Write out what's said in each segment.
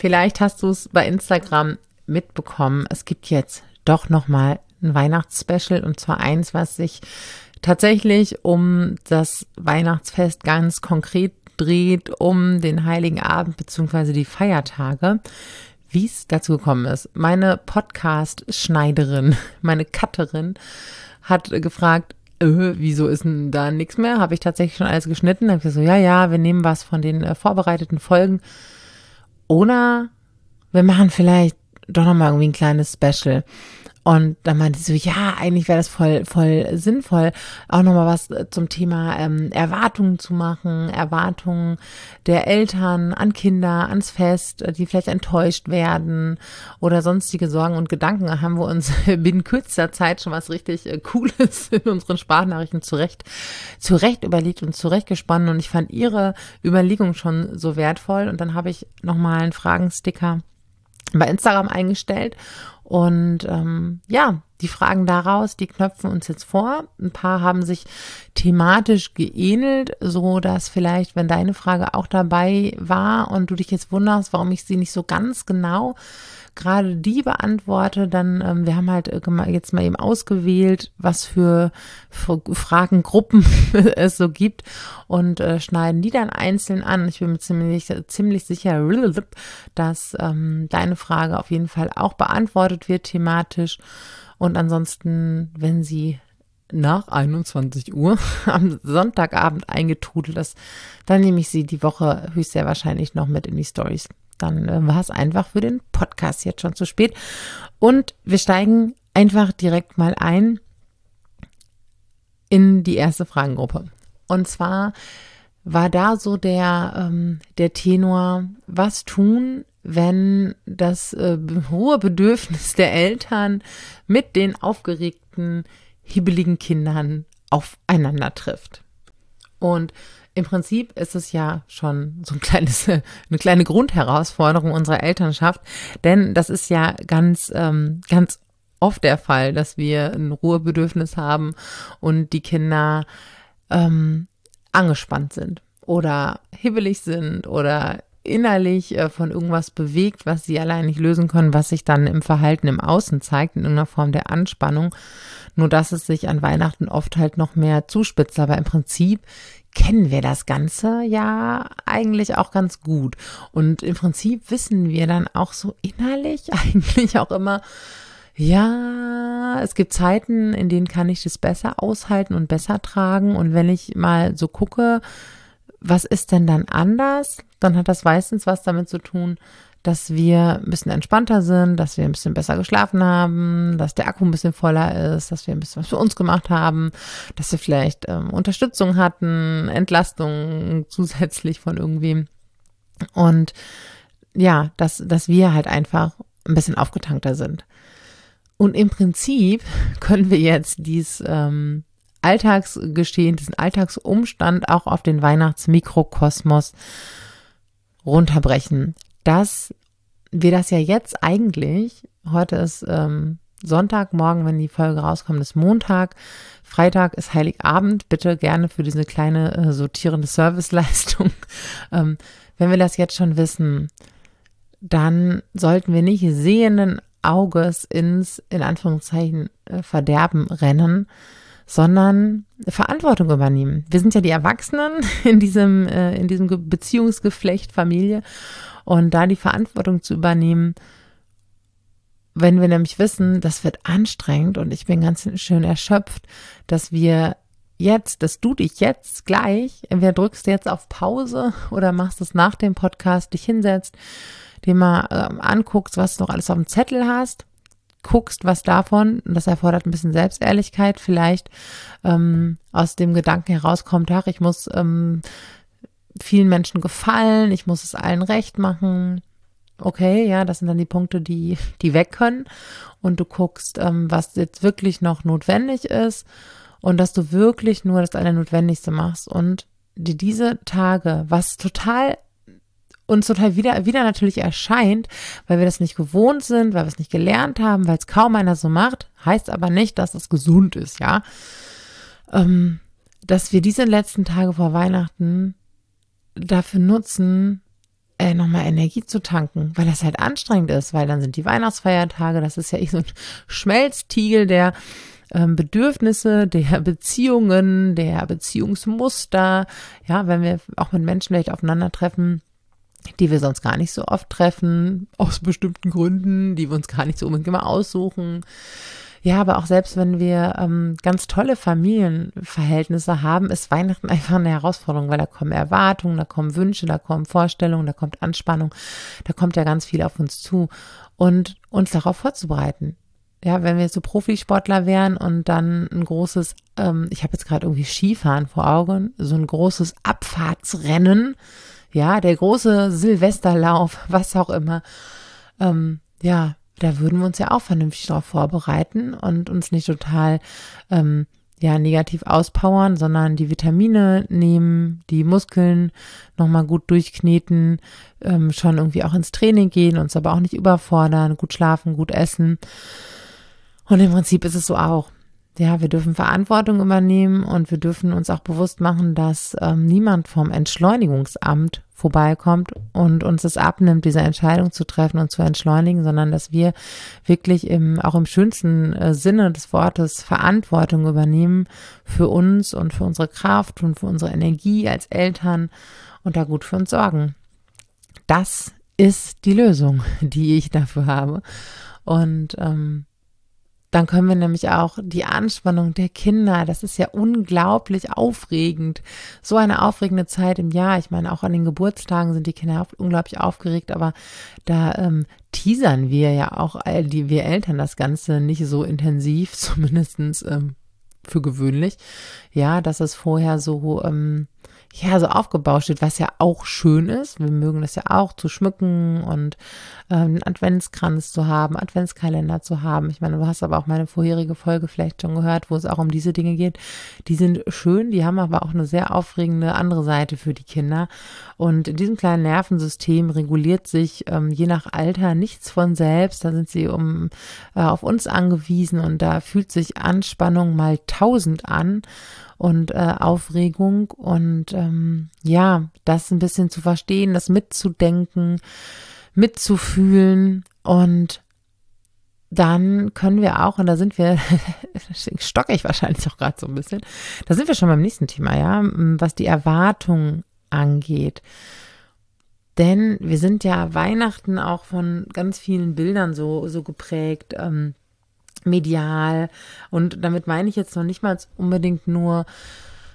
Vielleicht hast du es bei Instagram mitbekommen. Es gibt jetzt doch noch mal ein Weihnachtsspecial und zwar eins, was sich tatsächlich um das Weihnachtsfest ganz konkret dreht, um den Heiligen Abend beziehungsweise die Feiertage. Wie es dazu gekommen ist. Meine Podcast-Schneiderin, meine Cutterin hat gefragt, äh, wieso ist denn da nichts mehr? Habe ich tatsächlich schon alles geschnitten? Dann habe ich gesagt, so, ja, ja, wir nehmen was von den äh, vorbereiteten Folgen. Oder wir machen vielleicht doch nochmal irgendwie ein kleines Special. Und dann meinte sie so, ja, eigentlich wäre das voll, voll sinnvoll, auch nochmal was äh, zum Thema ähm, Erwartungen zu machen, Erwartungen der Eltern an Kinder, ans Fest, äh, die vielleicht enttäuscht werden oder sonstige Sorgen und Gedanken. Da haben wir uns binnen kürzester Zeit schon was richtig äh, Cooles in unseren Sprachnachrichten zurecht, zurecht überlegt und zurechtgesponnen. Und ich fand ihre Überlegung schon so wertvoll. Und dann habe ich nochmal einen Fragensticker bei Instagram eingestellt und ähm, ja, die Fragen daraus, die knöpfen uns jetzt vor. Ein paar haben sich thematisch geähnelt, so dass vielleicht, wenn deine Frage auch dabei war und du dich jetzt wunderst, warum ich sie nicht so ganz genau gerade die beantworte, dann, ähm, wir haben halt äh, jetzt mal eben ausgewählt, was für, Fragengruppen es so gibt und äh, schneiden die dann einzeln an. Ich bin mir ziemlich, ziemlich sicher, dass ähm, deine Frage auf jeden Fall auch beantwortet wird thematisch. Und ansonsten, wenn sie nach 21 Uhr am Sonntagabend eingetrudelt ist, dann nehme ich sie die Woche höchst sehr wahrscheinlich noch mit in die Stories dann äh, war es einfach für den Podcast jetzt schon zu spät. Und wir steigen einfach direkt mal ein in die erste Fragengruppe. Und zwar war da so der, ähm, der Tenor, was tun, wenn das äh, hohe Bedürfnis der Eltern mit den aufgeregten, hibbeligen Kindern aufeinander trifft. Und im Prinzip ist es ja schon so ein kleines, eine kleine Grundherausforderung unserer Elternschaft, denn das ist ja ganz, ähm, ganz oft der Fall, dass wir ein Ruhebedürfnis haben und die Kinder ähm, angespannt sind oder hibbelig sind oder innerlich äh, von irgendwas bewegt, was sie allein nicht lösen können, was sich dann im Verhalten im Außen zeigt, in irgendeiner Form der Anspannung. Nur dass es sich an Weihnachten oft halt noch mehr zuspitzt. Aber im Prinzip kennen wir das Ganze ja eigentlich auch ganz gut. Und im Prinzip wissen wir dann auch so innerlich eigentlich auch immer, ja, es gibt Zeiten, in denen kann ich das besser aushalten und besser tragen. Und wenn ich mal so gucke, was ist denn dann anders, dann hat das meistens was damit zu tun, dass wir ein bisschen entspannter sind, dass wir ein bisschen besser geschlafen haben, dass der Akku ein bisschen voller ist, dass wir ein bisschen was für uns gemacht haben, dass wir vielleicht ähm, Unterstützung hatten, Entlastung zusätzlich von irgendwem. Und ja, dass, dass wir halt einfach ein bisschen aufgetankter sind. Und im Prinzip können wir jetzt dies ähm, Alltagsgeschehen, diesen Alltagsumstand auch auf den Weihnachtsmikrokosmos runterbrechen dass wir das ja jetzt eigentlich, heute ist ähm, Sonntag, morgen, wenn die Folge rauskommt, ist Montag, Freitag ist Heiligabend. Bitte gerne für diese kleine äh, sortierende Serviceleistung. ähm, wenn wir das jetzt schon wissen, dann sollten wir nicht sehenden Auges ins, in Anführungszeichen, äh, Verderben rennen, sondern Verantwortung übernehmen. Wir sind ja die Erwachsenen in diesem, äh, in diesem Beziehungsgeflecht Familie und da die Verantwortung zu übernehmen, wenn wir nämlich wissen, das wird anstrengend und ich bin ganz schön erschöpft, dass wir jetzt, dass du dich jetzt gleich, entweder drückst du jetzt auf Pause oder machst es nach dem Podcast, dich hinsetzt, dir mal ähm, anguckst, was du noch alles auf dem Zettel hast, guckst, was davon, das erfordert ein bisschen Selbstehrlichkeit, vielleicht ähm, aus dem Gedanken herauskommt, ach, ich muss ähm, vielen Menschen gefallen, ich muss es allen recht machen. Okay, ja, das sind dann die Punkte, die, die weg können. Und du guckst, ähm, was jetzt wirklich noch notwendig ist und dass du wirklich nur das Allernotwendigste machst und dir diese Tage, was total uns total wieder, wieder natürlich erscheint, weil wir das nicht gewohnt sind, weil wir es nicht gelernt haben, weil es kaum einer so macht, heißt aber nicht, dass es gesund ist, ja. Ähm, dass wir diese letzten Tage vor Weihnachten dafür nutzen, äh, nochmal Energie zu tanken, weil das halt anstrengend ist, weil dann sind die Weihnachtsfeiertage, das ist ja eh so ein Schmelztiegel der ähm, Bedürfnisse, der Beziehungen, der Beziehungsmuster. Ja, wenn wir auch mit Menschen vielleicht aufeinandertreffen, die wir sonst gar nicht so oft treffen, aus bestimmten Gründen, die wir uns gar nicht so unbedingt immer aussuchen. Ja, aber auch selbst wenn wir ähm, ganz tolle Familienverhältnisse haben, ist Weihnachten einfach eine Herausforderung, weil da kommen Erwartungen, da kommen Wünsche, da kommen Vorstellungen, da kommt Anspannung, da kommt ja ganz viel auf uns zu. Und uns darauf vorzubereiten. Ja, wenn wir so Profisportler wären und dann ein großes, ähm, ich habe jetzt gerade irgendwie Skifahren vor Augen, so ein großes Abfahrtsrennen, ja, der große Silvesterlauf, was auch immer. Ähm, ja, da würden wir uns ja auch vernünftig darauf vorbereiten und uns nicht total ähm, ja negativ auspowern, sondern die Vitamine nehmen, die Muskeln nochmal gut durchkneten, ähm, schon irgendwie auch ins Training gehen, uns aber auch nicht überfordern, gut schlafen, gut essen. Und im Prinzip ist es so auch ja, wir dürfen Verantwortung übernehmen und wir dürfen uns auch bewusst machen, dass ähm, niemand vom Entschleunigungsamt vorbeikommt und uns es abnimmt, diese Entscheidung zu treffen und zu entschleunigen, sondern dass wir wirklich im, auch im schönsten äh, Sinne des Wortes Verantwortung übernehmen für uns und für unsere Kraft und für unsere Energie als Eltern und da gut für uns sorgen. Das ist die Lösung, die ich dafür habe. Und ähm, dann können wir nämlich auch die Anspannung der Kinder, das ist ja unglaublich aufregend. So eine aufregende Zeit im Jahr. Ich meine, auch an den Geburtstagen sind die Kinder unglaublich aufgeregt, aber da ähm, teasern wir ja auch, die wir Eltern das Ganze nicht so intensiv, zumindestens ähm, für gewöhnlich. Ja, dass es vorher so ähm, ja, so aufgebaut steht, was ja auch schön ist. Wir mögen das ja auch zu schmücken und ähm, einen Adventskranz zu haben, Adventskalender zu haben. Ich meine, du hast aber auch meine vorherige Folge vielleicht schon gehört, wo es auch um diese Dinge geht. Die sind schön, die haben aber auch eine sehr aufregende andere Seite für die Kinder. Und in diesem kleinen Nervensystem reguliert sich ähm, je nach Alter nichts von selbst. Da sind sie um äh, auf uns angewiesen und da fühlt sich Anspannung mal tausend an und äh, Aufregung und ähm, ja, das ein bisschen zu verstehen, das mitzudenken, mitzufühlen und dann können wir auch, und da sind wir, stocke ich wahrscheinlich auch gerade so ein bisschen, da sind wir schon beim nächsten Thema, ja, was die Erwartung angeht. Denn wir sind ja Weihnachten auch von ganz vielen Bildern so, so geprägt. Ähm, medial. Und damit meine ich jetzt noch nicht mal unbedingt nur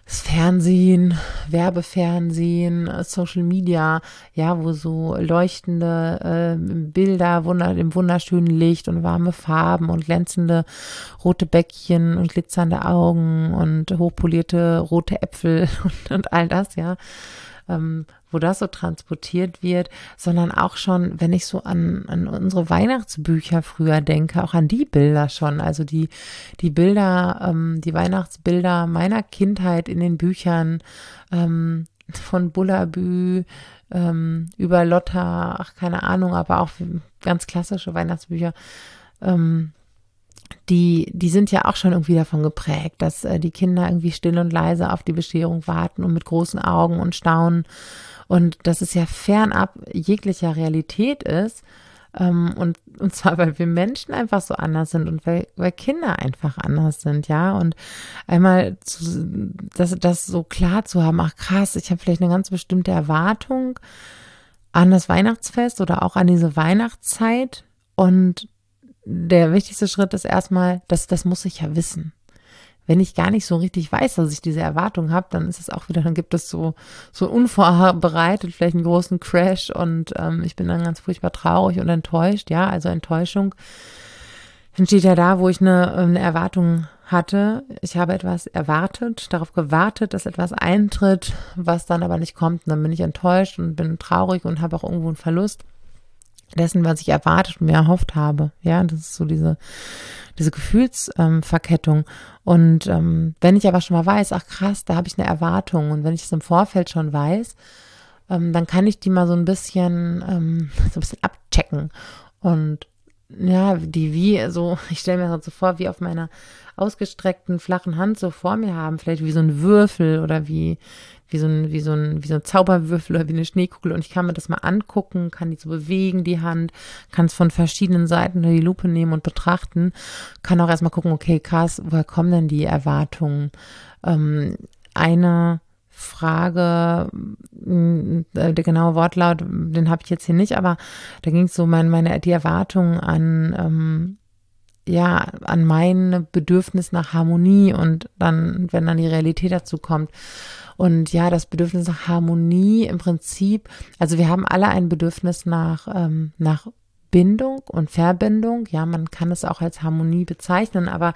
das Fernsehen, Werbefernsehen, Social Media, ja, wo so leuchtende äh, Bilder wunder, im wunderschönen Licht und warme Farben und glänzende rote Bäckchen und glitzernde Augen und hochpolierte rote Äpfel und, und all das, ja ähm, wo das so transportiert wird, sondern auch schon, wenn ich so an, an unsere Weihnachtsbücher früher denke, auch an die Bilder schon, also die, die Bilder, ähm, die Weihnachtsbilder meiner Kindheit in den Büchern ähm, von Bullabü ähm, über Lotta, ach keine Ahnung, aber auch ganz klassische Weihnachtsbücher. Ähm, die, die sind ja auch schon irgendwie davon geprägt, dass äh, die Kinder irgendwie still und leise auf die Bescherung warten und mit großen Augen und staunen. Und dass es ja fernab jeglicher Realität ist. Ähm, und, und zwar, weil wir Menschen einfach so anders sind und weil, weil Kinder einfach anders sind, ja. Und einmal zu, das, das so klar zu haben, ach krass, ich habe vielleicht eine ganz bestimmte Erwartung an das Weihnachtsfest oder auch an diese Weihnachtszeit. Und der wichtigste Schritt ist erstmal, dass das muss ich ja wissen. Wenn ich gar nicht so richtig weiß, dass ich diese Erwartung habe, dann ist es auch wieder, dann gibt es so so unvorbereitet vielleicht einen großen Crash und ähm, ich bin dann ganz furchtbar traurig und enttäuscht. Ja, also Enttäuschung entsteht ja da, wo ich eine, eine Erwartung hatte. Ich habe etwas erwartet, darauf gewartet, dass etwas eintritt, was dann aber nicht kommt. Und dann bin ich enttäuscht und bin traurig und habe auch irgendwo einen Verlust dessen, was ich erwartet und mir erhofft habe. Ja, das ist so diese, diese Gefühlsverkettung. Ähm, und ähm, wenn ich aber schon mal weiß, ach krass, da habe ich eine Erwartung und wenn ich es im Vorfeld schon weiß, ähm, dann kann ich die mal so ein bisschen, ähm, so ein bisschen abchecken und ja, die wie so, ich stelle mir das so vor, wie auf meiner ausgestreckten flachen Hand so vor mir haben, vielleicht wie so ein Würfel oder wie wie so ein wie so ein wie so ein Zauberwürfel oder wie eine Schneekugel und ich kann mir das mal angucken, kann die so bewegen die Hand, kann es von verschiedenen Seiten unter die Lupe nehmen und betrachten, kann auch erstmal gucken, okay, krass, woher kommen denn die Erwartungen? Ähm, eine Frage, mm, der genaue Wortlaut, den habe ich jetzt hier nicht, aber da ging es so mein, meine die Erwartungen an ähm, ja an mein Bedürfnis nach Harmonie und dann, wenn dann die Realität dazu kommt. Und ja, das Bedürfnis nach Harmonie im Prinzip, also wir haben alle ein Bedürfnis nach, ähm, nach Bindung und Verbindung. Ja, man kann es auch als Harmonie bezeichnen, aber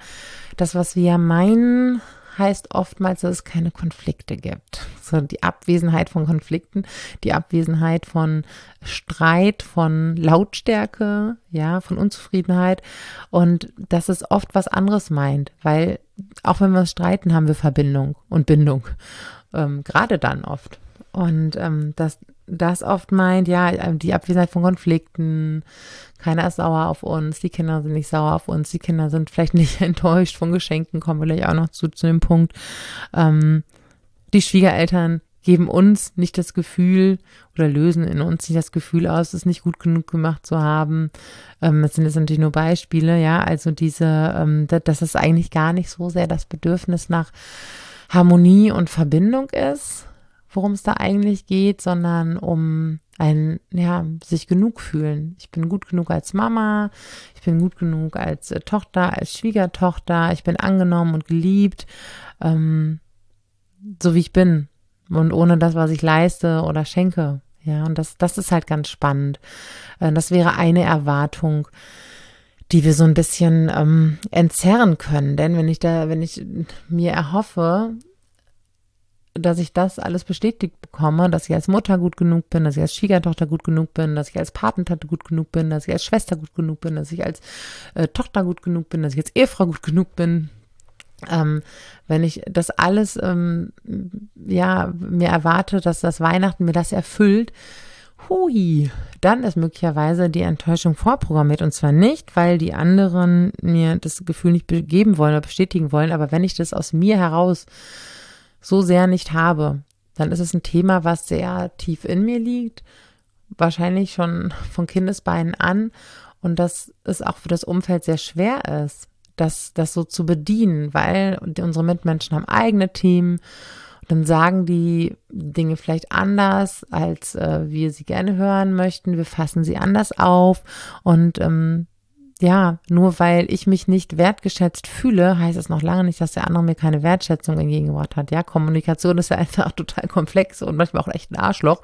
das, was wir meinen, heißt oftmals, dass es keine Konflikte gibt. So die Abwesenheit von Konflikten, die Abwesenheit von Streit, von Lautstärke, ja, von Unzufriedenheit und dass es oft was anderes meint, weil auch wenn wir uns streiten, haben wir Verbindung und Bindung. Ähm, Gerade dann oft. Und ähm, das, das oft meint, ja, die Abwesenheit von Konflikten, keiner ist sauer auf uns, die Kinder sind nicht sauer auf uns, die Kinder sind vielleicht nicht enttäuscht von Geschenken, kommen wir gleich auch noch zu, zu dem Punkt. Ähm, die Schwiegereltern geben uns nicht das Gefühl oder lösen in uns nicht das Gefühl aus, es nicht gut genug gemacht zu haben. Ähm, das sind jetzt natürlich nur Beispiele, ja, also diese, ähm, das ist eigentlich gar nicht so sehr das Bedürfnis nach Harmonie und Verbindung ist, worum es da eigentlich geht, sondern um ein, ja, sich genug fühlen. Ich bin gut genug als Mama, ich bin gut genug als äh, Tochter, als Schwiegertochter, ich bin angenommen und geliebt, ähm, so wie ich bin und ohne das, was ich leiste oder schenke. Ja, und das, das ist halt ganz spannend. Äh, das wäre eine Erwartung, die wir so ein bisschen ähm, entzerren können. Denn wenn ich da, wenn ich mir erhoffe, dass ich das alles bestätigt bekomme, dass ich als Mutter gut genug bin, dass ich als Schwiegertochter gut genug bin, dass ich als Patentante gut genug bin, dass ich als Schwester gut genug bin, dass ich als äh, Tochter gut genug bin, dass ich als Ehefrau gut genug bin. Ähm, wenn ich das alles, ähm, ja, mir erwarte, dass das Weihnachten mir das erfüllt, hui, dann ist möglicherweise die Enttäuschung vorprogrammiert. Und zwar nicht, weil die anderen mir das Gefühl nicht geben wollen oder bestätigen wollen, aber wenn ich das aus mir heraus so sehr nicht habe, dann ist es ein Thema, was sehr tief in mir liegt, wahrscheinlich schon von Kindesbeinen an. Und dass es auch für das Umfeld sehr schwer ist, das, das so zu bedienen, weil unsere Mitmenschen haben eigene Themen dann sagen die Dinge vielleicht anders, als äh, wir sie gerne hören möchten. Wir fassen sie anders auf und ähm, ja, nur weil ich mich nicht wertgeschätzt fühle, heißt es noch lange nicht, dass der andere mir keine Wertschätzung entgegengebracht hat. Ja, Kommunikation ist ja einfach total komplex und manchmal auch echt ein Arschloch.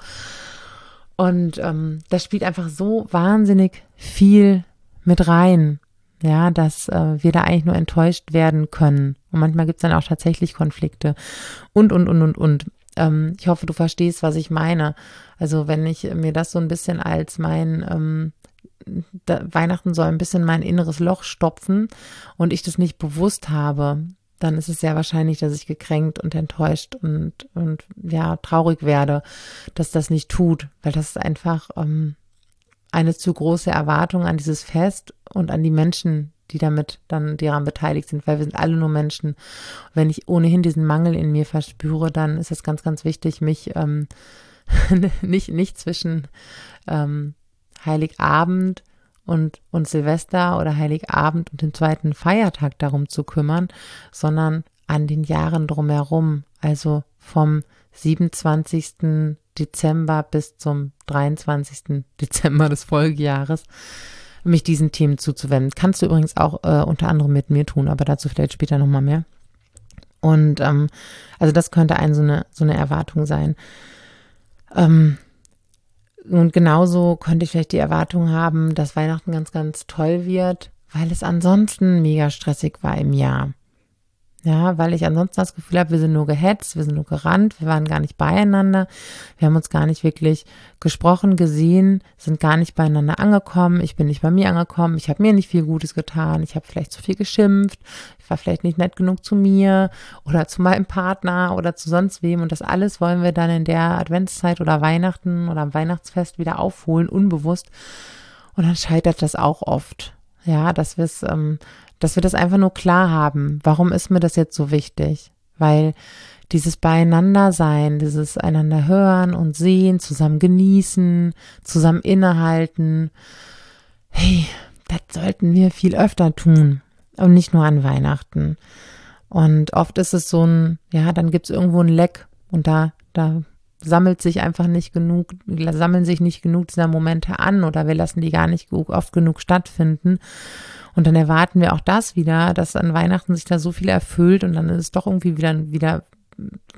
Und ähm, das spielt einfach so wahnsinnig viel mit rein, ja, dass äh, wir da eigentlich nur enttäuscht werden können. Und manchmal gibt's dann auch tatsächlich Konflikte und, und, und, und, und. Ähm, ich hoffe, du verstehst, was ich meine. Also wenn ich mir das so ein bisschen als mein ähm, da, Weihnachten soll ein bisschen mein inneres Loch stopfen und ich das nicht bewusst habe, dann ist es sehr wahrscheinlich, dass ich gekränkt und enttäuscht und, und ja, traurig werde, dass das nicht tut, weil das ist einfach ähm, eine zu große Erwartung an dieses Fest und an die Menschen, die damit dann daran beteiligt sind, weil wir sind alle nur Menschen. wenn ich ohnehin diesen Mangel in mir verspüre, dann ist es ganz, ganz wichtig, mich ähm, nicht, nicht zwischen ähm, Heiligabend und, und Silvester oder Heiligabend und den zweiten Feiertag darum zu kümmern, sondern an den Jahren drumherum, also vom 27. Dezember bis zum 23. Dezember des Folgejahres, mich diesen Themen zuzuwenden. Kannst du übrigens auch äh, unter anderem mit mir tun, aber dazu vielleicht später nochmal mehr. Und ähm, also das könnte ein so eine, so eine Erwartung sein. Ähm, und genauso könnte ich vielleicht die Erwartung haben, dass Weihnachten ganz, ganz toll wird, weil es ansonsten mega stressig war im Jahr. Ja, weil ich ansonsten das Gefühl habe, wir sind nur gehetzt, wir sind nur gerannt, wir waren gar nicht beieinander, wir haben uns gar nicht wirklich gesprochen, gesehen, sind gar nicht beieinander angekommen, ich bin nicht bei mir angekommen, ich habe mir nicht viel Gutes getan, ich habe vielleicht zu viel geschimpft, ich war vielleicht nicht nett genug zu mir oder zu meinem Partner oder zu sonst wem. Und das alles wollen wir dann in der Adventszeit oder Weihnachten oder am Weihnachtsfest wieder aufholen, unbewusst. Und dann scheitert das auch oft. Ja, dass wir es, ähm, dass wir das einfach nur klar haben. Warum ist mir das jetzt so wichtig? Weil dieses Beieinander-Sein, dieses einander hören und sehen, zusammen genießen, zusammen innehalten, hey, das sollten wir viel öfter tun und nicht nur an Weihnachten. Und oft ist es so ein, ja, dann gibt es irgendwo ein Leck und da, da sammelt sich einfach nicht genug, sammeln sich nicht genug dieser Momente an oder wir lassen die gar nicht oft genug stattfinden. Und dann erwarten wir auch das wieder, dass an Weihnachten sich da so viel erfüllt und dann ist es doch irgendwie wieder, wieder,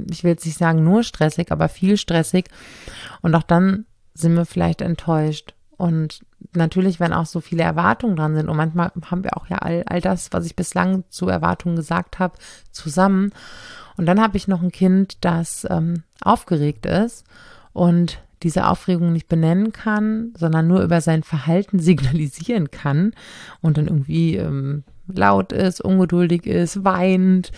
ich will jetzt nicht sagen nur stressig, aber viel stressig. Und auch dann sind wir vielleicht enttäuscht. Und natürlich, wenn auch so viele Erwartungen dran sind, und manchmal haben wir auch ja all, all das, was ich bislang zu Erwartungen gesagt habe, zusammen. Und dann habe ich noch ein Kind, das ähm, aufgeregt ist und diese Aufregung nicht benennen kann, sondern nur über sein Verhalten signalisieren kann und dann irgendwie ähm, laut ist, ungeduldig ist, weint,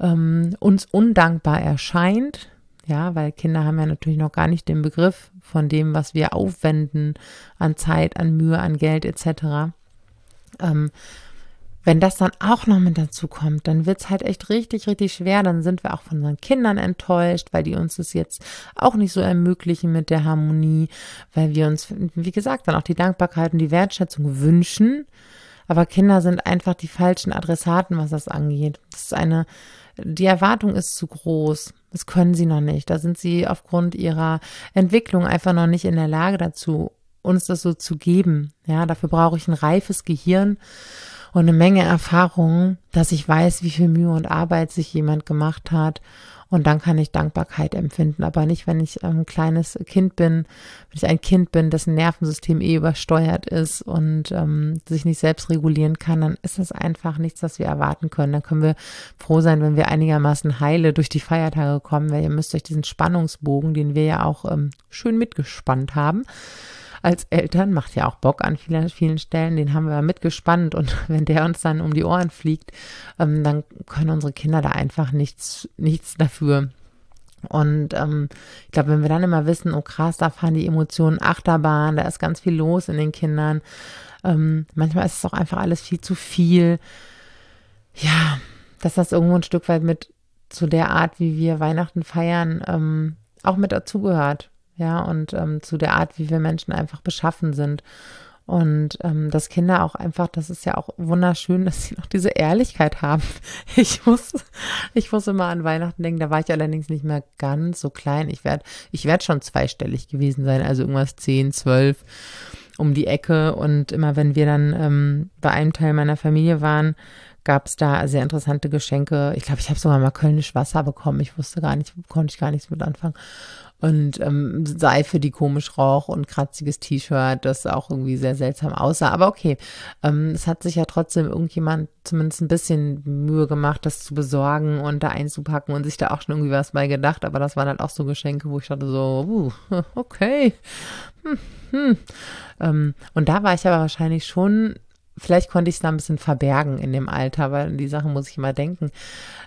ähm, uns undankbar erscheint, ja, weil Kinder haben ja natürlich noch gar nicht den Begriff von dem, was wir aufwenden an Zeit, an Mühe, an Geld etc. Ähm, wenn das dann auch noch mit dazu kommt, dann wird's halt echt richtig, richtig schwer. Dann sind wir auch von unseren Kindern enttäuscht, weil die uns das jetzt auch nicht so ermöglichen mit der Harmonie, weil wir uns, wie gesagt, dann auch die Dankbarkeit und die Wertschätzung wünschen. Aber Kinder sind einfach die falschen Adressaten, was das angeht. Das ist eine, die Erwartung ist zu groß. Das können sie noch nicht. Da sind sie aufgrund ihrer Entwicklung einfach noch nicht in der Lage dazu, uns das so zu geben. Ja, dafür brauche ich ein reifes Gehirn und eine Menge Erfahrung, dass ich weiß, wie viel Mühe und Arbeit sich jemand gemacht hat und dann kann ich Dankbarkeit empfinden, aber nicht, wenn ich ein kleines Kind bin, wenn ich ein Kind bin, dessen Nervensystem eh übersteuert ist und ähm, sich nicht selbst regulieren kann, dann ist das einfach nichts, was wir erwarten können. Dann können wir froh sein, wenn wir einigermaßen heile durch die Feiertage kommen, weil ihr müsst euch diesen Spannungsbogen, den wir ja auch ähm, schön mitgespannt haben, als Eltern, macht ja auch Bock an vielen, vielen Stellen, den haben wir mitgespannt und wenn der uns dann um die Ohren fliegt, ähm, dann können unsere Kinder da einfach nichts, nichts dafür. Und ähm, ich glaube, wenn wir dann immer wissen, oh krass, da fahren die Emotionen Achterbahn, da ist ganz viel los in den Kindern. Ähm, manchmal ist es auch einfach alles viel zu viel. Ja, dass das irgendwo ein Stück weit mit zu der Art, wie wir Weihnachten feiern, ähm, auch mit dazugehört ja, und ähm, zu der Art, wie wir Menschen einfach beschaffen sind. Und ähm, dass Kinder auch einfach, das ist ja auch wunderschön, dass sie noch diese Ehrlichkeit haben. Ich muss, ich muss immer an Weihnachten denken, da war ich allerdings nicht mehr ganz so klein. Ich werde, ich werde schon zweistellig gewesen sein, also irgendwas zehn, zwölf um die Ecke. Und immer wenn wir dann ähm, bei einem Teil meiner Familie waren, gab es da sehr interessante Geschenke. Ich glaube, ich habe sogar mal Kölnisch Wasser bekommen. Ich wusste gar nicht, konnte ich gar nichts mit anfangen und ähm, Seife, die komisch roch und kratziges T-Shirt, das auch irgendwie sehr seltsam aussah. Aber okay, ähm, es hat sich ja trotzdem irgendjemand zumindest ein bisschen Mühe gemacht, das zu besorgen und da einzupacken und sich da auch schon irgendwie was bei gedacht. Aber das waren halt auch so Geschenke, wo ich dachte so, uh, okay. Hm, hm. Ähm, und da war ich aber wahrscheinlich schon vielleicht konnte ich es da ein bisschen verbergen in dem Alter, weil die Sache muss ich immer denken.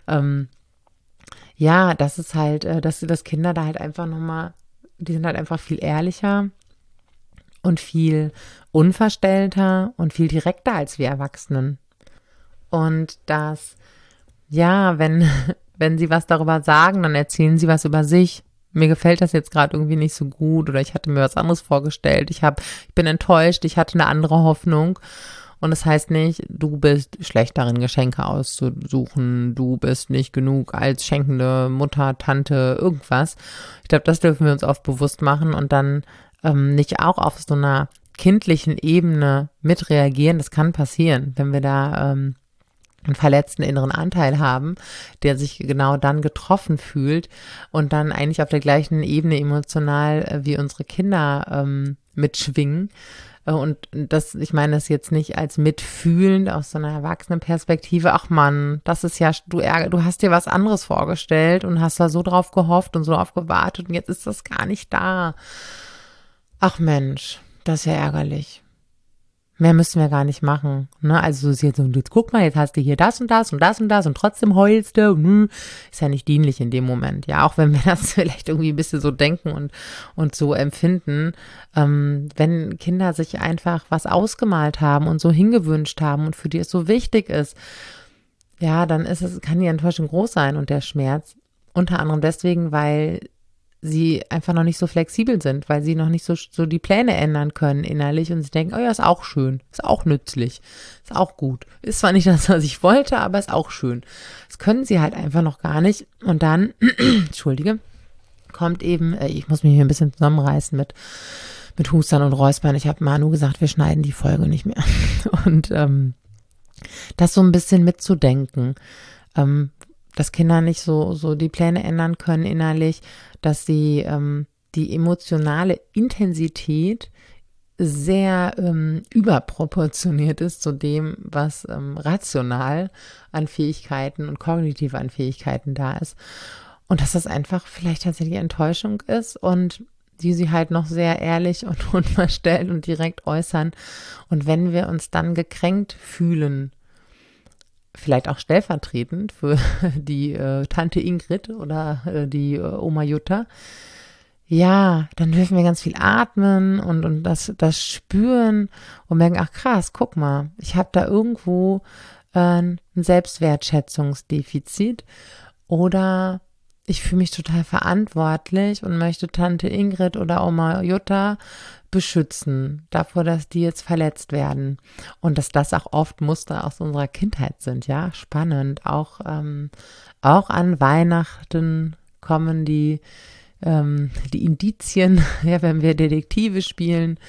Ähm, ja, das ist halt, äh, dass, dass Kinder da halt einfach nochmal, die sind halt einfach viel ehrlicher und viel unverstellter und viel direkter als wir Erwachsenen. Und das, ja, wenn, wenn sie was darüber sagen, dann erzählen sie was über sich. Mir gefällt das jetzt gerade irgendwie nicht so gut oder ich hatte mir was anderes vorgestellt. Ich habe, ich bin enttäuscht, ich hatte eine andere Hoffnung. Und das heißt nicht, du bist schlecht darin, Geschenke auszusuchen, du bist nicht genug als schenkende Mutter, Tante, irgendwas. Ich glaube, das dürfen wir uns oft bewusst machen und dann ähm, nicht auch auf so einer kindlichen Ebene mitreagieren. Das kann passieren, wenn wir da ähm, einen verletzten inneren Anteil haben, der sich genau dann getroffen fühlt und dann eigentlich auf der gleichen Ebene emotional äh, wie unsere Kinder ähm, mitschwingen und das, ich meine das jetzt nicht als mitfühlend aus so einer erwachsenen Perspektive. Ach Mann, das ist ja, du, du hast dir was anderes vorgestellt und hast da so drauf gehofft und so drauf gewartet und jetzt ist das gar nicht da. Ach Mensch, das ist ja ärgerlich. Mehr müssen wir gar nicht machen. Ne? Also so ist jetzt so, jetzt guck mal, jetzt hast du hier das und das und das und das und trotzdem heulst du. Hm, ist ja nicht dienlich in dem Moment. Ja, auch wenn wir das vielleicht irgendwie ein bisschen so denken und, und so empfinden. Ähm, wenn Kinder sich einfach was ausgemalt haben und so hingewünscht haben und für die es so wichtig ist, ja, dann ist es, kann die Enttäuschung groß sein und der Schmerz. Unter anderem deswegen, weil sie einfach noch nicht so flexibel sind, weil sie noch nicht so, so die Pläne ändern können innerlich und sie denken, oh ja, ist auch schön, ist auch nützlich, ist auch gut. Ist zwar nicht das, was ich wollte, aber ist auch schön. Das können sie halt einfach noch gar nicht. Und dann, entschuldige, kommt eben, äh, ich muss mich hier ein bisschen zusammenreißen mit, mit Hustern und Räuspern. Ich habe Manu gesagt, wir schneiden die Folge nicht mehr. Und ähm, das so ein bisschen mitzudenken. Ähm, dass Kinder nicht so, so die Pläne ändern können innerlich, dass sie ähm, die emotionale Intensität sehr ähm, überproportioniert ist zu dem, was ähm, rational an Fähigkeiten und kognitiv an Fähigkeiten da ist. Und dass das einfach vielleicht tatsächlich Enttäuschung ist und die sie halt noch sehr ehrlich und unverstellt und direkt äußern. Und wenn wir uns dann gekränkt fühlen vielleicht auch stellvertretend für die äh, Tante Ingrid oder äh, die äh, Oma Jutta. Ja, dann dürfen wir ganz viel atmen und, und das, das spüren und merken, ach krass, guck mal, ich habe da irgendwo äh, ein Selbstwertschätzungsdefizit oder ich fühle mich total verantwortlich und möchte Tante Ingrid oder Oma Jutta beschützen davor, dass die jetzt verletzt werden. Und dass das auch oft Muster aus unserer Kindheit sind, ja, spannend. Auch, ähm, auch an Weihnachten kommen die, ähm, die Indizien, ja, wenn wir Detektive spielen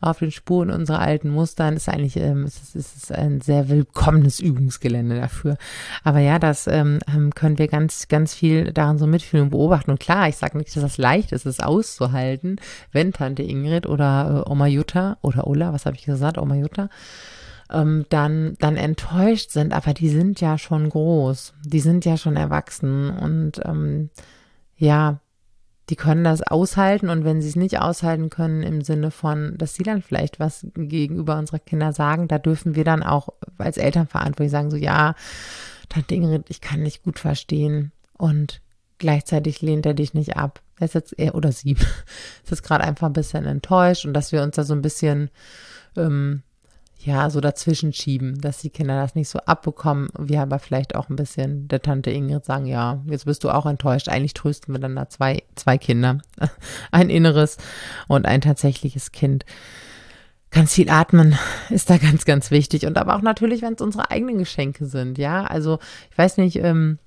auf den Spuren unserer alten Mustern, ist eigentlich ähm, ist, ist, ist ein sehr willkommenes Übungsgelände dafür. Aber ja, das ähm, ähm, können wir ganz, ganz viel daran so mitfühlen und beobachten. Und klar, ich sage nicht, dass das leicht ist, es auszuhalten, wenn Tante Ingrid oder äh, Oma Jutta oder Ulla, was habe ich gesagt, Oma Jutta, ähm, dann, dann enttäuscht sind, aber die sind ja schon groß, die sind ja schon erwachsen und ähm, ja, die können das aushalten und wenn sie es nicht aushalten können im Sinne von, dass sie dann vielleicht was gegenüber unserer Kinder sagen, da dürfen wir dann auch als Eltern verantwortlich sagen, so ja, Tante Ingrid, ich kann nicht gut verstehen und gleichzeitig lehnt er dich nicht ab. Er ist jetzt er oder sie ist jetzt gerade einfach ein bisschen enttäuscht und dass wir uns da so ein bisschen ähm, ja, so dazwischen schieben, dass die Kinder das nicht so abbekommen. Wir aber vielleicht auch ein bisschen der Tante Ingrid sagen, ja, jetzt bist du auch enttäuscht. Eigentlich trösten wir dann da zwei, zwei Kinder. Ein inneres und ein tatsächliches Kind. Ganz viel atmen ist da ganz, ganz wichtig. Und aber auch natürlich, wenn es unsere eigenen Geschenke sind, ja. Also, ich weiß nicht, ähm,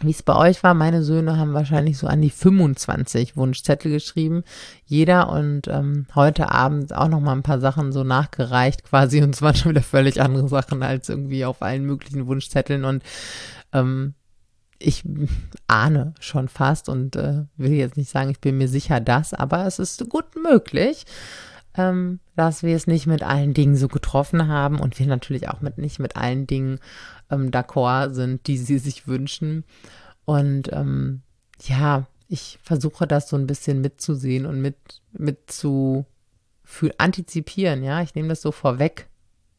wie es bei euch war, meine Söhne haben wahrscheinlich so an die 25 Wunschzettel geschrieben, jeder und ähm, heute Abend auch noch mal ein paar Sachen so nachgereicht quasi. Und waren schon wieder völlig andere Sachen als irgendwie auf allen möglichen Wunschzetteln. Und ähm, ich ahne schon fast und äh, will jetzt nicht sagen, ich bin mir sicher das, aber es ist gut möglich, ähm, dass wir es nicht mit allen Dingen so getroffen haben und wir natürlich auch mit nicht mit allen Dingen ähm, d'accord sind, die sie sich wünschen. Und ähm, ja, ich versuche das so ein bisschen mitzusehen und mit, mit zu für antizipieren, ja. Ich nehme das so vorweg,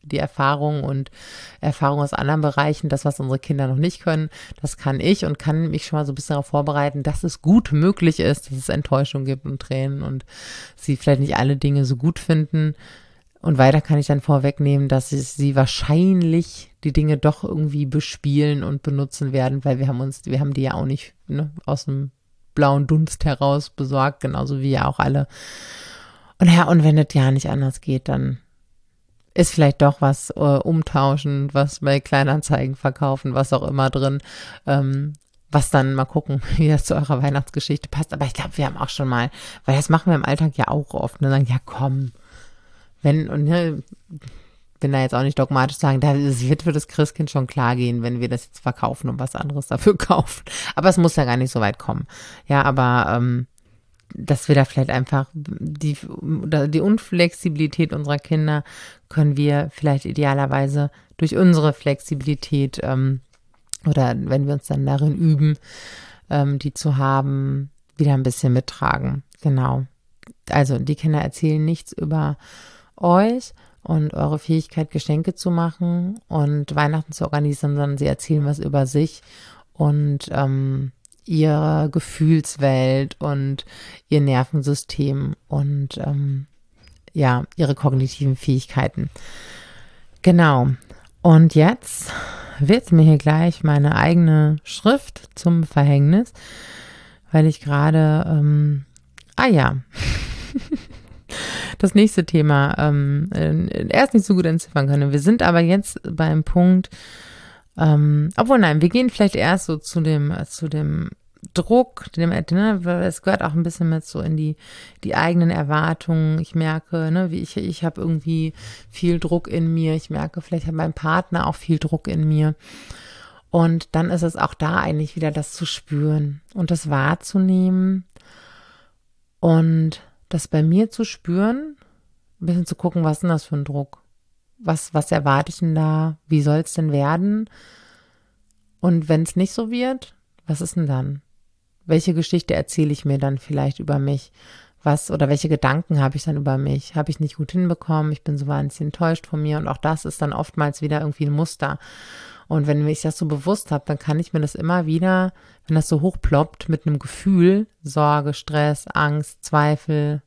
die Erfahrung und Erfahrung aus anderen Bereichen, das, was unsere Kinder noch nicht können, das kann ich und kann mich schon mal so ein bisschen darauf vorbereiten, dass es gut möglich ist, dass es Enttäuschung gibt und Tränen und sie vielleicht nicht alle Dinge so gut finden. Und weiter kann ich dann vorwegnehmen, dass sie wahrscheinlich die Dinge doch irgendwie bespielen und benutzen werden, weil wir haben uns, wir haben die ja auch nicht ne, aus dem blauen Dunst heraus besorgt, genauso wie ja auch alle. Und ja, und wenn es ja nicht anders geht, dann ist vielleicht doch was äh, umtauschen, was bei Kleinanzeigen verkaufen, was auch immer drin. Ähm, was dann mal gucken, wie das zu eurer Weihnachtsgeschichte passt. Aber ich glaube, wir haben auch schon mal, weil das machen wir im Alltag ja auch oft, ne, sagen, ja komm, wenn, und ne, bin da jetzt auch nicht dogmatisch sagen, da wird für das Christkind schon klar gehen, wenn wir das jetzt verkaufen und was anderes dafür kaufen. Aber es muss ja gar nicht so weit kommen. Ja, aber ähm, dass wir da vielleicht einfach die, die Unflexibilität unserer Kinder können wir vielleicht idealerweise durch unsere Flexibilität ähm, oder wenn wir uns dann darin üben, ähm, die zu haben, wieder ein bisschen mittragen. Genau. Also die Kinder erzählen nichts über euch, und eure Fähigkeit, Geschenke zu machen und Weihnachten zu organisieren, sondern sie erzählen was über sich und ähm, ihre Gefühlswelt und ihr Nervensystem und ähm, ja, ihre kognitiven Fähigkeiten. Genau. Und jetzt wird mir hier gleich meine eigene Schrift zum Verhängnis, weil ich gerade, ähm, ah ja, das nächste Thema ähm, erst nicht so gut entziffern können. Wir sind aber jetzt beim Punkt, ähm, obwohl nein, wir gehen vielleicht erst so zu dem, zu dem Druck, dem, ne, es gehört auch ein bisschen mit so in die, die eigenen Erwartungen. Ich merke, ne, wie ich, ich habe irgendwie viel Druck in mir. Ich merke, vielleicht hat mein Partner auch viel Druck in mir. Und dann ist es auch da eigentlich wieder das zu spüren und das wahrzunehmen und das bei mir zu spüren, ein bisschen zu gucken, was ist denn das für ein Druck? Was, was erwarte ich denn da? Wie soll es denn werden? Und wenn es nicht so wird, was ist denn dann? Welche Geschichte erzähle ich mir dann vielleicht über mich? Was oder welche Gedanken habe ich dann über mich? Habe ich nicht gut hinbekommen? Ich bin so wahnsinnig enttäuscht von mir und auch das ist dann oftmals wieder irgendwie ein Muster. Und wenn ich das so bewusst habe, dann kann ich mir das immer wieder, wenn das so hochploppt, mit einem Gefühl, Sorge, Stress, Angst, Zweifel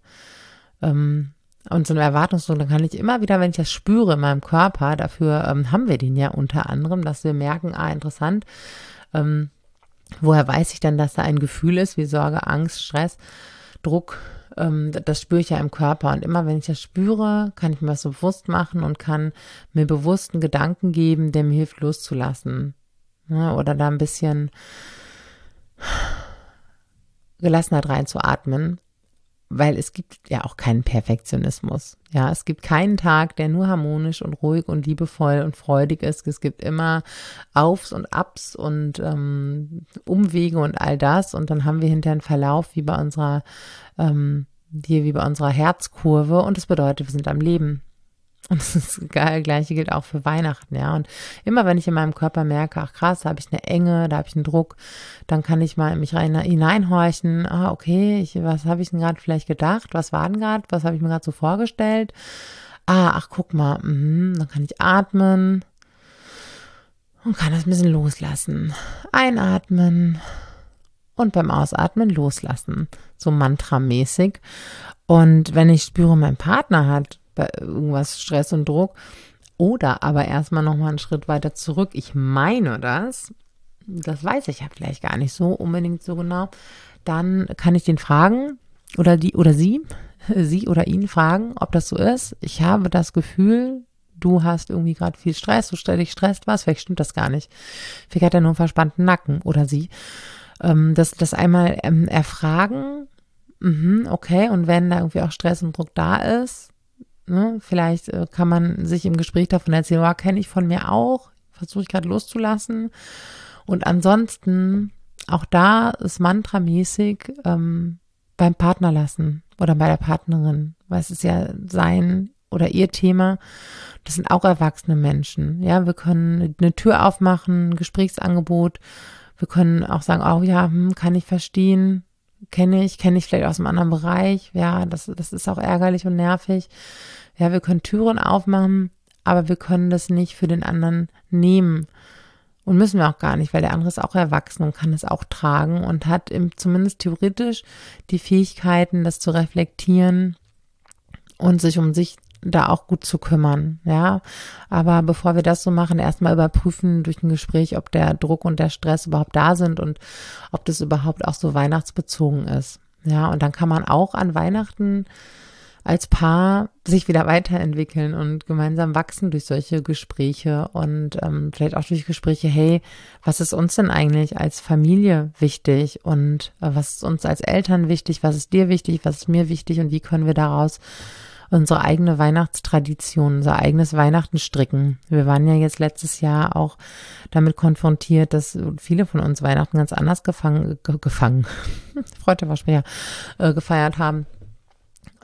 ähm, und so eine Erwartungsdruck, dann kann ich immer wieder, wenn ich das spüre in meinem Körper, dafür ähm, haben wir den ja unter anderem, dass wir merken, ah, interessant, ähm, Woher weiß ich dann, dass da ein Gefühl ist wie Sorge, Angst, Stress, Druck? Ähm, das spüre ich ja im Körper. Und immer wenn ich das spüre, kann ich mir das so bewusst machen und kann mir bewussten Gedanken geben, der mir hilft loszulassen. Ja, oder da ein bisschen Gelassenheit reinzuatmen weil es gibt ja auch keinen Perfektionismus. Ja, es gibt keinen Tag, der nur harmonisch und ruhig und liebevoll und freudig ist. Es gibt immer Aufs und Abs und ähm, Umwege und all das. Und dann haben wir hinterher einen Verlauf wie bei unserer, ähm, hier wie bei unserer Herzkurve. Und das bedeutet, wir sind am Leben. Und das Gleiche gilt auch für Weihnachten, ja. Und immer wenn ich in meinem Körper merke, ach krass, da habe ich eine Enge, da habe ich einen Druck, dann kann ich mal in mich rein, hineinhorchen, ah, okay, ich, was habe ich denn gerade vielleicht gedacht? Was war denn gerade? Was habe ich mir gerade so vorgestellt? Ah, ach, guck mal, mh, dann kann ich atmen und kann das ein bisschen loslassen. Einatmen und beim Ausatmen loslassen. So mantramäßig. Und wenn ich spüre, mein Partner hat bei irgendwas Stress und Druck. Oder aber erstmal nochmal einen Schritt weiter zurück. Ich meine das, das weiß ich ja vielleicht gar nicht so unbedingt so genau. Dann kann ich den fragen oder die oder sie, sie oder ihn fragen, ob das so ist. Ich habe das Gefühl, du hast irgendwie gerade viel Stress, du ständig stresst was, vielleicht stimmt das gar nicht. Vielleicht hat er nur einen verspannten Nacken oder sie. Ähm, das, das einmal ähm, erfragen, mhm, okay, und wenn da irgendwie auch Stress und Druck da ist, Ne? Vielleicht äh, kann man sich im Gespräch davon erzählen, oh, kenne ich von mir auch, versuche ich gerade loszulassen. Und ansonsten, auch da ist mantramäßig ähm, beim Partner lassen oder bei der Partnerin, weil es ist ja sein oder ihr Thema. Das sind auch erwachsene Menschen. Ja, wir können eine Tür aufmachen, ein Gesprächsangebot. Wir können auch sagen, oh ja, hm, kann ich verstehen, kenne ich, kenne ich vielleicht aus einem anderen Bereich. Ja, das, das ist auch ärgerlich und nervig. Ja, wir können Türen aufmachen, aber wir können das nicht für den anderen nehmen. Und müssen wir auch gar nicht, weil der andere ist auch erwachsen und kann es auch tragen und hat im, zumindest theoretisch die Fähigkeiten, das zu reflektieren und sich um sich da auch gut zu kümmern, ja. Aber bevor wir das so machen, erstmal überprüfen durch ein Gespräch, ob der Druck und der Stress überhaupt da sind und ob das überhaupt auch so weihnachtsbezogen ist. Ja, und dann kann man auch an Weihnachten als Paar sich wieder weiterentwickeln und gemeinsam wachsen durch solche Gespräche und ähm, vielleicht auch durch Gespräche, hey, was ist uns denn eigentlich als Familie wichtig und äh, was ist uns als Eltern wichtig, was ist dir wichtig, was ist mir wichtig und wie können wir daraus unsere eigene Weihnachtstradition, unser eigenes Weihnachten stricken. Wir waren ja jetzt letztes Jahr auch damit konfrontiert, dass viele von uns Weihnachten ganz anders gefangen, gefangen, Freude war schwer, äh, gefeiert haben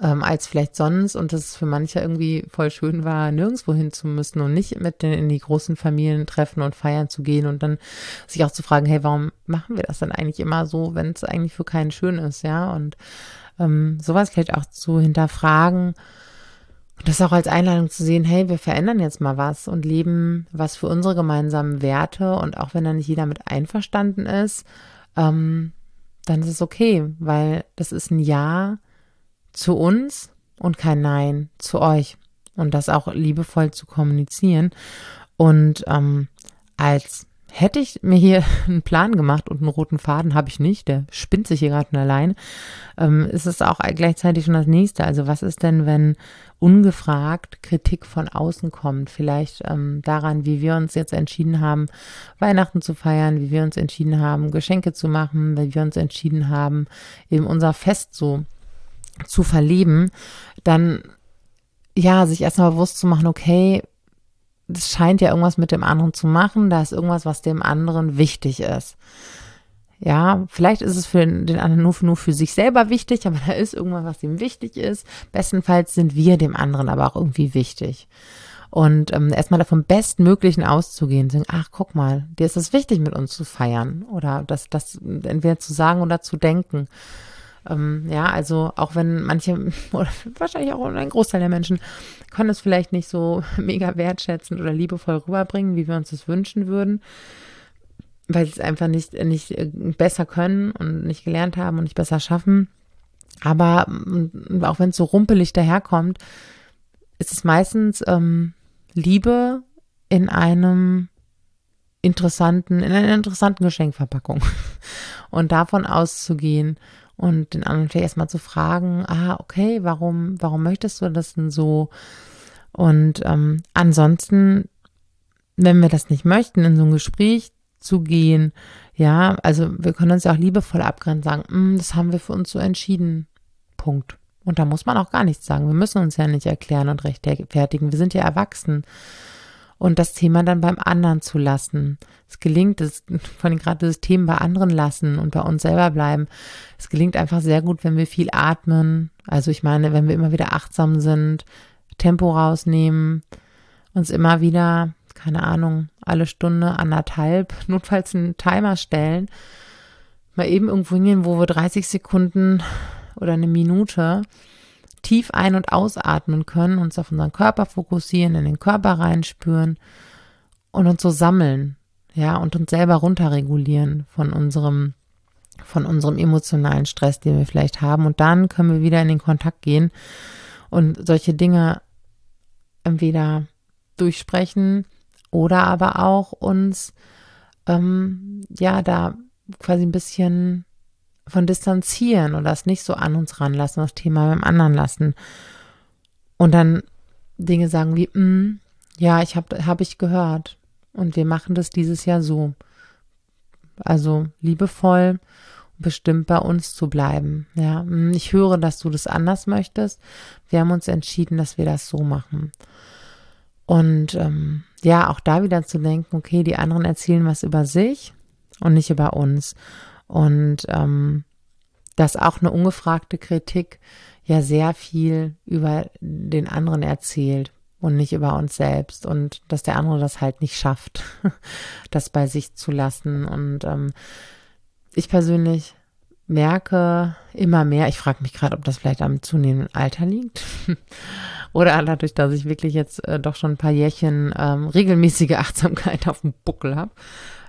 ähm, als vielleicht sonst und dass es für manche irgendwie voll schön war, nirgendwo hin zu müssen und nicht mit den, in die großen Familien treffen und feiern zu gehen und dann sich auch zu fragen, hey, warum machen wir das dann eigentlich immer so, wenn es eigentlich für keinen schön ist, ja? Und ähm, sowas vielleicht auch zu hinterfragen Und das auch als Einladung zu sehen, hey, wir verändern jetzt mal was und leben was für unsere gemeinsamen Werte. Und auch wenn da nicht jeder mit einverstanden ist, ähm, dann ist es okay, weil das ist ein Ja zu uns und kein Nein zu euch. Und das auch liebevoll zu kommunizieren. Und ähm, als hätte ich mir hier einen Plan gemacht und einen roten Faden habe ich nicht, der spinnt sich hier gerade von allein, ähm, ist es auch gleichzeitig schon das nächste. Also was ist denn, wenn ungefragt Kritik von außen kommt? Vielleicht ähm, daran, wie wir uns jetzt entschieden haben, Weihnachten zu feiern, wie wir uns entschieden haben, Geschenke zu machen, wie wir uns entschieden haben, eben unser Fest so zu verleben, dann ja, sich erstmal bewusst zu machen, okay, das scheint ja irgendwas mit dem anderen zu machen, da ist irgendwas, was dem anderen wichtig ist. Ja, vielleicht ist es für den anderen nur, nur für sich selber wichtig, aber da ist irgendwas, was ihm wichtig ist. Bestenfalls sind wir dem anderen aber auch irgendwie wichtig. Und ähm, erstmal davon Bestmöglichen auszugehen, zu sagen, ach, guck mal, dir ist es wichtig, mit uns zu feiern oder das, das entweder zu sagen oder zu denken. Ähm, ja, also auch wenn manche, oder wahrscheinlich auch ein Großteil der Menschen, können es vielleicht nicht so mega wertschätzend oder liebevoll rüberbringen, wie wir uns das wünschen würden, weil sie es einfach nicht, nicht äh, besser können und nicht gelernt haben und nicht besser schaffen. Aber auch wenn es so rumpelig daherkommt, ist es meistens ähm, Liebe in einem interessanten, in einer interessanten Geschenkverpackung. Und davon auszugehen und den anderen vielleicht erstmal zu fragen, ah, okay, warum, warum möchtest du das denn so? Und ähm, ansonsten, wenn wir das nicht möchten, in so ein Gespräch zu gehen, ja, also wir können uns ja auch liebevoll abgrenzen, sagen, hm, das haben wir für uns so entschieden. Punkt. Und da muss man auch gar nichts sagen. Wir müssen uns ja nicht erklären und rechtfertigen. Wir sind ja erwachsen und das Thema dann beim anderen zu lassen. Es gelingt, es, von gerade das Thema bei anderen lassen und bei uns selber bleiben. Es gelingt einfach sehr gut, wenn wir viel atmen. Also ich meine, wenn wir immer wieder achtsam sind, Tempo rausnehmen, uns immer wieder, keine Ahnung, alle Stunde, anderthalb, notfalls einen Timer stellen, mal eben irgendwo hingehen, wo wir 30 Sekunden oder eine Minute tief ein- und ausatmen können, uns auf unseren Körper fokussieren, in den Körper reinspüren und uns so sammeln, ja, und uns selber runterregulieren von unserem, von unserem emotionalen Stress, den wir vielleicht haben. Und dann können wir wieder in den Kontakt gehen und solche Dinge entweder durchsprechen oder aber auch uns, ähm, ja, da quasi ein bisschen von distanzieren und das nicht so an uns ranlassen, das Thema beim anderen lassen. Und dann Dinge sagen wie, mm, ja, ich habe hab ich gehört und wir machen das dieses Jahr so. Also liebevoll, bestimmt bei uns zu bleiben. Ja, mm, ich höre, dass du das anders möchtest. Wir haben uns entschieden, dass wir das so machen. Und ähm, ja, auch da wieder zu denken, okay, die anderen erzählen was über sich und nicht über uns. Und ähm, dass auch eine ungefragte Kritik ja sehr viel über den anderen erzählt und nicht über uns selbst und dass der andere das halt nicht schafft, das bei sich zu lassen. Und ähm, ich persönlich merke immer mehr, ich frage mich gerade, ob das vielleicht am zunehmenden Alter liegt oder dadurch, dass ich wirklich jetzt äh, doch schon ein paar Jährchen ähm, regelmäßige Achtsamkeit auf dem Buckel habe,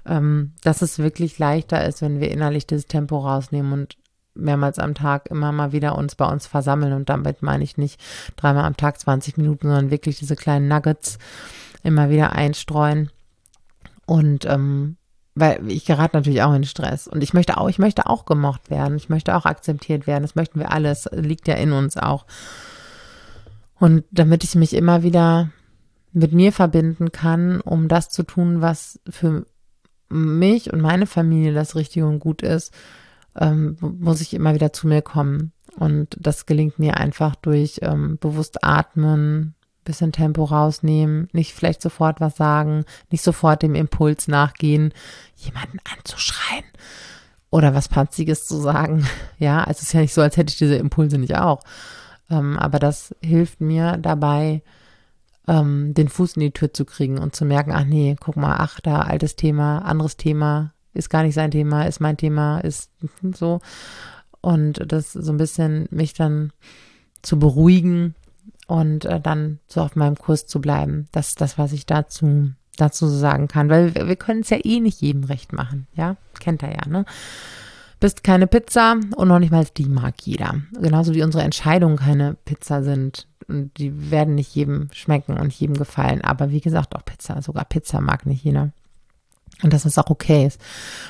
ähm, dass es wirklich leichter ist, wenn wir innerlich dieses Tempo rausnehmen und mehrmals am Tag immer mal wieder uns bei uns versammeln. Und damit meine ich nicht dreimal am Tag 20 Minuten, sondern wirklich diese kleinen Nuggets immer wieder einstreuen. Und ähm, weil ich gerate natürlich auch in Stress und ich möchte auch, ich möchte auch gemocht werden, ich möchte auch akzeptiert werden, das möchten wir alles, liegt ja in uns auch. Und damit ich mich immer wieder mit mir verbinden kann, um das zu tun, was für mich und meine Familie das Richtige und gut ist, ähm, muss ich immer wieder zu mir kommen. Und das gelingt mir einfach durch ähm, bewusst atmen, bisschen Tempo rausnehmen, nicht vielleicht sofort was sagen, nicht sofort dem Impuls nachgehen, jemanden anzuschreien oder was Panziges zu sagen. Ja, also es ist ja nicht so, als hätte ich diese Impulse nicht auch. Ähm, aber das hilft mir dabei, ähm, den Fuß in die Tür zu kriegen und zu merken, ach nee, guck mal, ach, da altes Thema, anderes Thema, ist gar nicht sein Thema, ist mein Thema, ist so. Und das so ein bisschen mich dann zu beruhigen und äh, dann so auf meinem Kurs zu bleiben. Das ist das, was ich dazu dazu sagen kann, weil wir, wir können es ja eh nicht jedem recht machen, ja, kennt er ja, ne? Bist keine Pizza und noch nicht mal die mag jeder. Genauso wie unsere Entscheidungen keine Pizza sind. Und die werden nicht jedem schmecken und jedem gefallen. Aber wie gesagt, auch Pizza, sogar Pizza mag nicht jeder. Und dass es auch okay ist.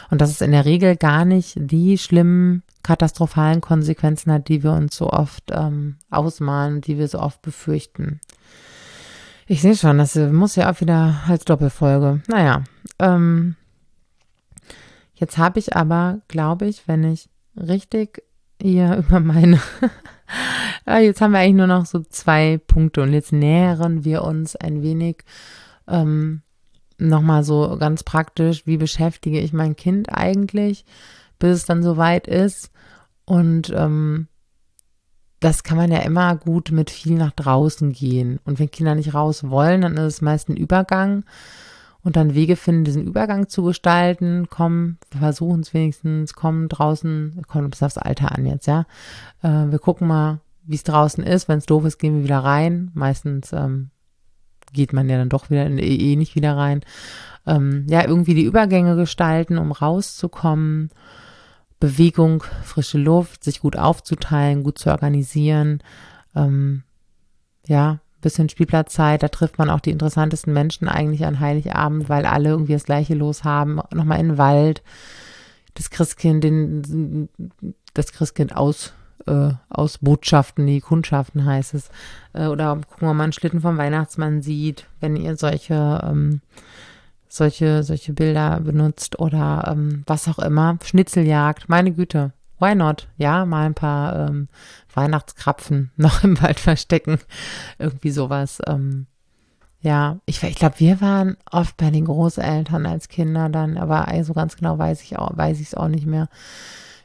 Und dass es in der Regel gar nicht die schlimmen, katastrophalen Konsequenzen hat, die wir uns so oft ähm, ausmalen, die wir so oft befürchten. Ich sehe schon, das muss ja auch wieder als Doppelfolge. Naja, ähm, jetzt habe ich aber, glaube ich, wenn ich richtig hier über meine, jetzt haben wir eigentlich nur noch so zwei Punkte und jetzt nähern wir uns ein wenig ähm, nochmal so ganz praktisch, wie beschäftige ich mein Kind eigentlich, bis es dann soweit ist und ähm, das kann man ja immer gut mit viel nach draußen gehen. Und wenn Kinder nicht raus wollen, dann ist es meist ein Übergang. Und dann Wege finden, diesen Übergang zu gestalten. Komm, versuchen es wenigstens, komm draußen, kommt bis aufs Alter an jetzt, ja. Äh, wir gucken mal, wie es draußen ist. Wenn es doof ist, gehen wir wieder rein. Meistens ähm, geht man ja dann doch wieder in die EE nicht wieder rein. Ähm, ja, irgendwie die Übergänge gestalten, um rauszukommen Bewegung, frische Luft, sich gut aufzuteilen, gut zu organisieren. Ähm, ja, bisschen Spielplatzzeit, da trifft man auch die interessantesten Menschen eigentlich an Heiligabend, weil alle irgendwie das gleiche los haben. Nochmal in den Wald, das Christkind, den, das Christkind aus, äh, aus Botschaften, die Kundschaften heißt es. Äh, oder gucken, ob man einen Schlitten vom Weihnachtsmann sieht, wenn ihr solche ähm, solche, solche Bilder benutzt oder ähm, was auch immer. Schnitzeljagd, meine Güte. Why not? Ja, mal ein paar ähm, Weihnachtskrapfen noch im Wald verstecken. Irgendwie sowas. Ähm, ja, ich, ich glaube, wir waren oft bei den Großeltern als Kinder dann, aber so ganz genau weiß ich auch, es auch nicht mehr,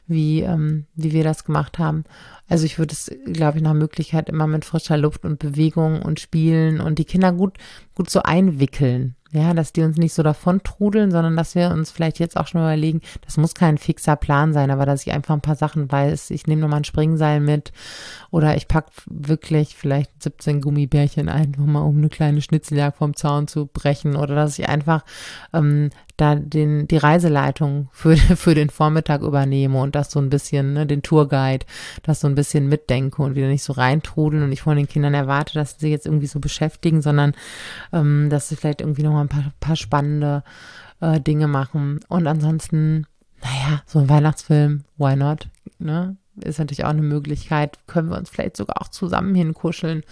wie, ähm, wie wir das gemacht haben. Also ich würde es, glaube ich, nach Möglichkeit immer mit frischer Luft und Bewegung und Spielen und die Kinder gut, gut so einwickeln. Ja, dass die uns nicht so davon trudeln, sondern dass wir uns vielleicht jetzt auch schon überlegen, das muss kein fixer Plan sein, aber dass ich einfach ein paar Sachen weiß. Ich nehme nochmal ein Springseil mit oder ich packe wirklich vielleicht 17 Gummibärchen einfach mal, um eine kleine Schnitzeljagd vom Zaun zu brechen oder dass ich einfach ähm, da den, die Reiseleitung für, für den Vormittag übernehme und das so ein bisschen, ne, den Tourguide, das so ein bisschen mitdenke und wieder nicht so reintrudeln und ich von den Kindern erwarte, dass sie jetzt irgendwie so beschäftigen, sondern ähm, dass sie vielleicht irgendwie nochmal ein paar, paar spannende äh, Dinge machen. Und ansonsten, naja, so ein Weihnachtsfilm, why not? Ne? Ist natürlich auch eine Möglichkeit. Können wir uns vielleicht sogar auch zusammen hinkuscheln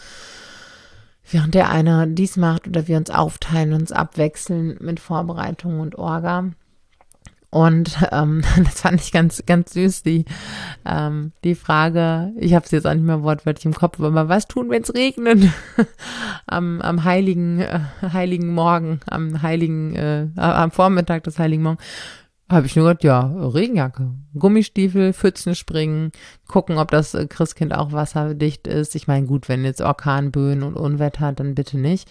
während der eine dies macht oder wir uns aufteilen, uns abwechseln mit Vorbereitung und Orga. Und ähm, das fand ich ganz, ganz süß, die, ähm, die Frage, ich habe es jetzt auch nicht mehr wortwörtlich im Kopf, aber was tun, wenn es regnet? am, am heiligen, äh, heiligen Morgen, am heiligen, äh, am Vormittag des heiligen Morgen. Habe ich nur gedacht, ja, Regenjacke, Gummistiefel, Pfützen springen, gucken, ob das äh, Christkind auch wasserdicht ist. Ich meine, gut, wenn jetzt Orkanböen und Unwetter, dann bitte nicht.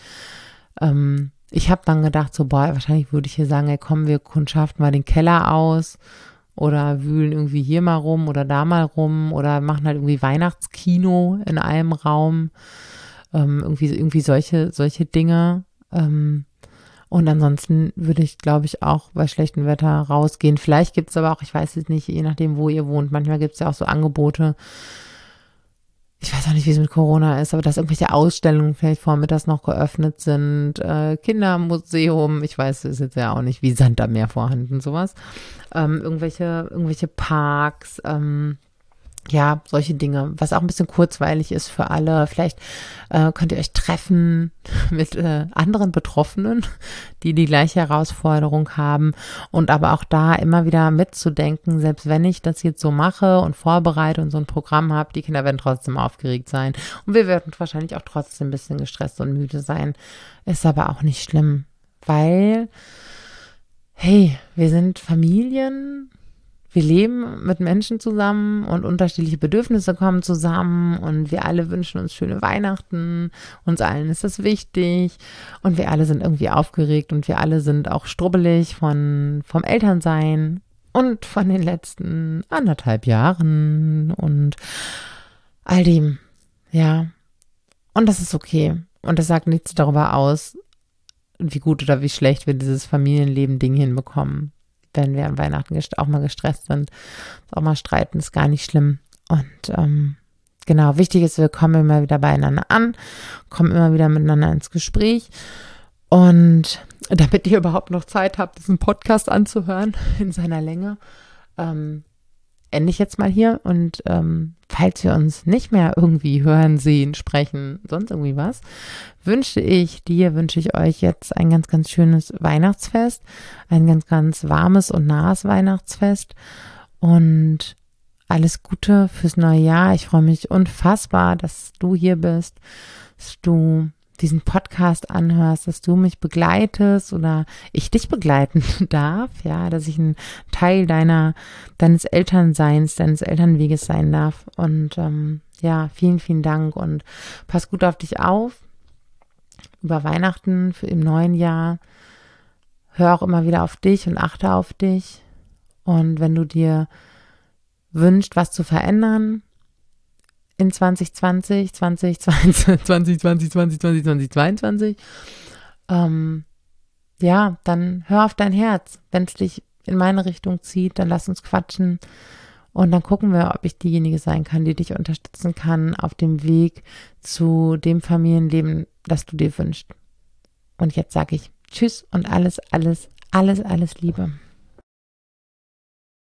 Ähm, ich habe dann gedacht, so, boah, wahrscheinlich würde ich hier sagen, ey, kommen wir kundschaften mal den Keller aus oder wühlen irgendwie hier mal rum oder da mal rum oder machen halt irgendwie Weihnachtskino in einem Raum. Ähm, irgendwie, irgendwie solche, solche Dinge. Ähm, und ansonsten würde ich, glaube ich, auch bei schlechtem Wetter rausgehen. Vielleicht gibt es aber auch, ich weiß es nicht, je nachdem, wo ihr wohnt, manchmal gibt es ja auch so Angebote. Ich weiß auch nicht, wie es mit Corona ist, aber dass irgendwelche Ausstellungen vielleicht vormittags noch geöffnet sind. Äh, Kindermuseum, ich weiß, ist jetzt ja auch nicht wie Sand am Meer vorhanden, sowas. Ähm, irgendwelche, irgendwelche Parks, ähm, ja, solche Dinge, was auch ein bisschen kurzweilig ist für alle. Vielleicht äh, könnt ihr euch treffen mit äh, anderen Betroffenen, die die gleiche Herausforderung haben und aber auch da immer wieder mitzudenken, selbst wenn ich das jetzt so mache und vorbereite und so ein Programm habe, die Kinder werden trotzdem aufgeregt sein und wir werden wahrscheinlich auch trotzdem ein bisschen gestresst und müde sein. Ist aber auch nicht schlimm, weil, hey, wir sind Familien, wir leben mit Menschen zusammen und unterschiedliche Bedürfnisse kommen zusammen und wir alle wünschen uns schöne Weihnachten. Uns allen ist das wichtig und wir alle sind irgendwie aufgeregt und wir alle sind auch strubbelig von, vom Elternsein und von den letzten anderthalb Jahren und all dem. Ja. Und das ist okay. Und das sagt nichts darüber aus, wie gut oder wie schlecht wir dieses Familienleben-Ding hinbekommen. Wenn wir an Weihnachten auch mal gestresst sind, auch mal streiten, ist gar nicht schlimm. Und ähm, genau, wichtig ist, wir kommen immer wieder beieinander an, kommen immer wieder miteinander ins Gespräch. Und damit ihr überhaupt noch Zeit habt, diesen Podcast anzuhören in seiner Länge, ähm, ende ich jetzt mal hier. Und ähm, falls wir uns nicht mehr irgendwie hören, sehen, sprechen, sonst irgendwie was, wünsche ich dir, wünsche ich euch jetzt ein ganz, ganz schönes Weihnachtsfest, ein ganz, ganz warmes und nahes Weihnachtsfest. Und alles Gute fürs neue Jahr. Ich freue mich unfassbar, dass du hier bist, dass du diesen Podcast anhörst, dass du mich begleitest oder ich dich begleiten darf, ja, dass ich ein Teil deiner, deines Elternseins, deines Elternweges sein darf. Und ähm, ja, vielen, vielen Dank und pass gut auf dich auf. Über Weihnachten, für im neuen Jahr. Hör auch immer wieder auf dich und achte auf dich. Und wenn du dir wünscht, was zu verändern in 2020, 2020, 2020, 2020, 2022, ähm, ja, dann hör auf dein Herz. Wenn es dich in meine Richtung zieht, dann lass uns quatschen und dann gucken wir, ob ich diejenige sein kann, die dich unterstützen kann auf dem Weg zu dem Familienleben, das du dir wünschst. Und jetzt sage ich Tschüss und alles, alles, alles, alles Liebe.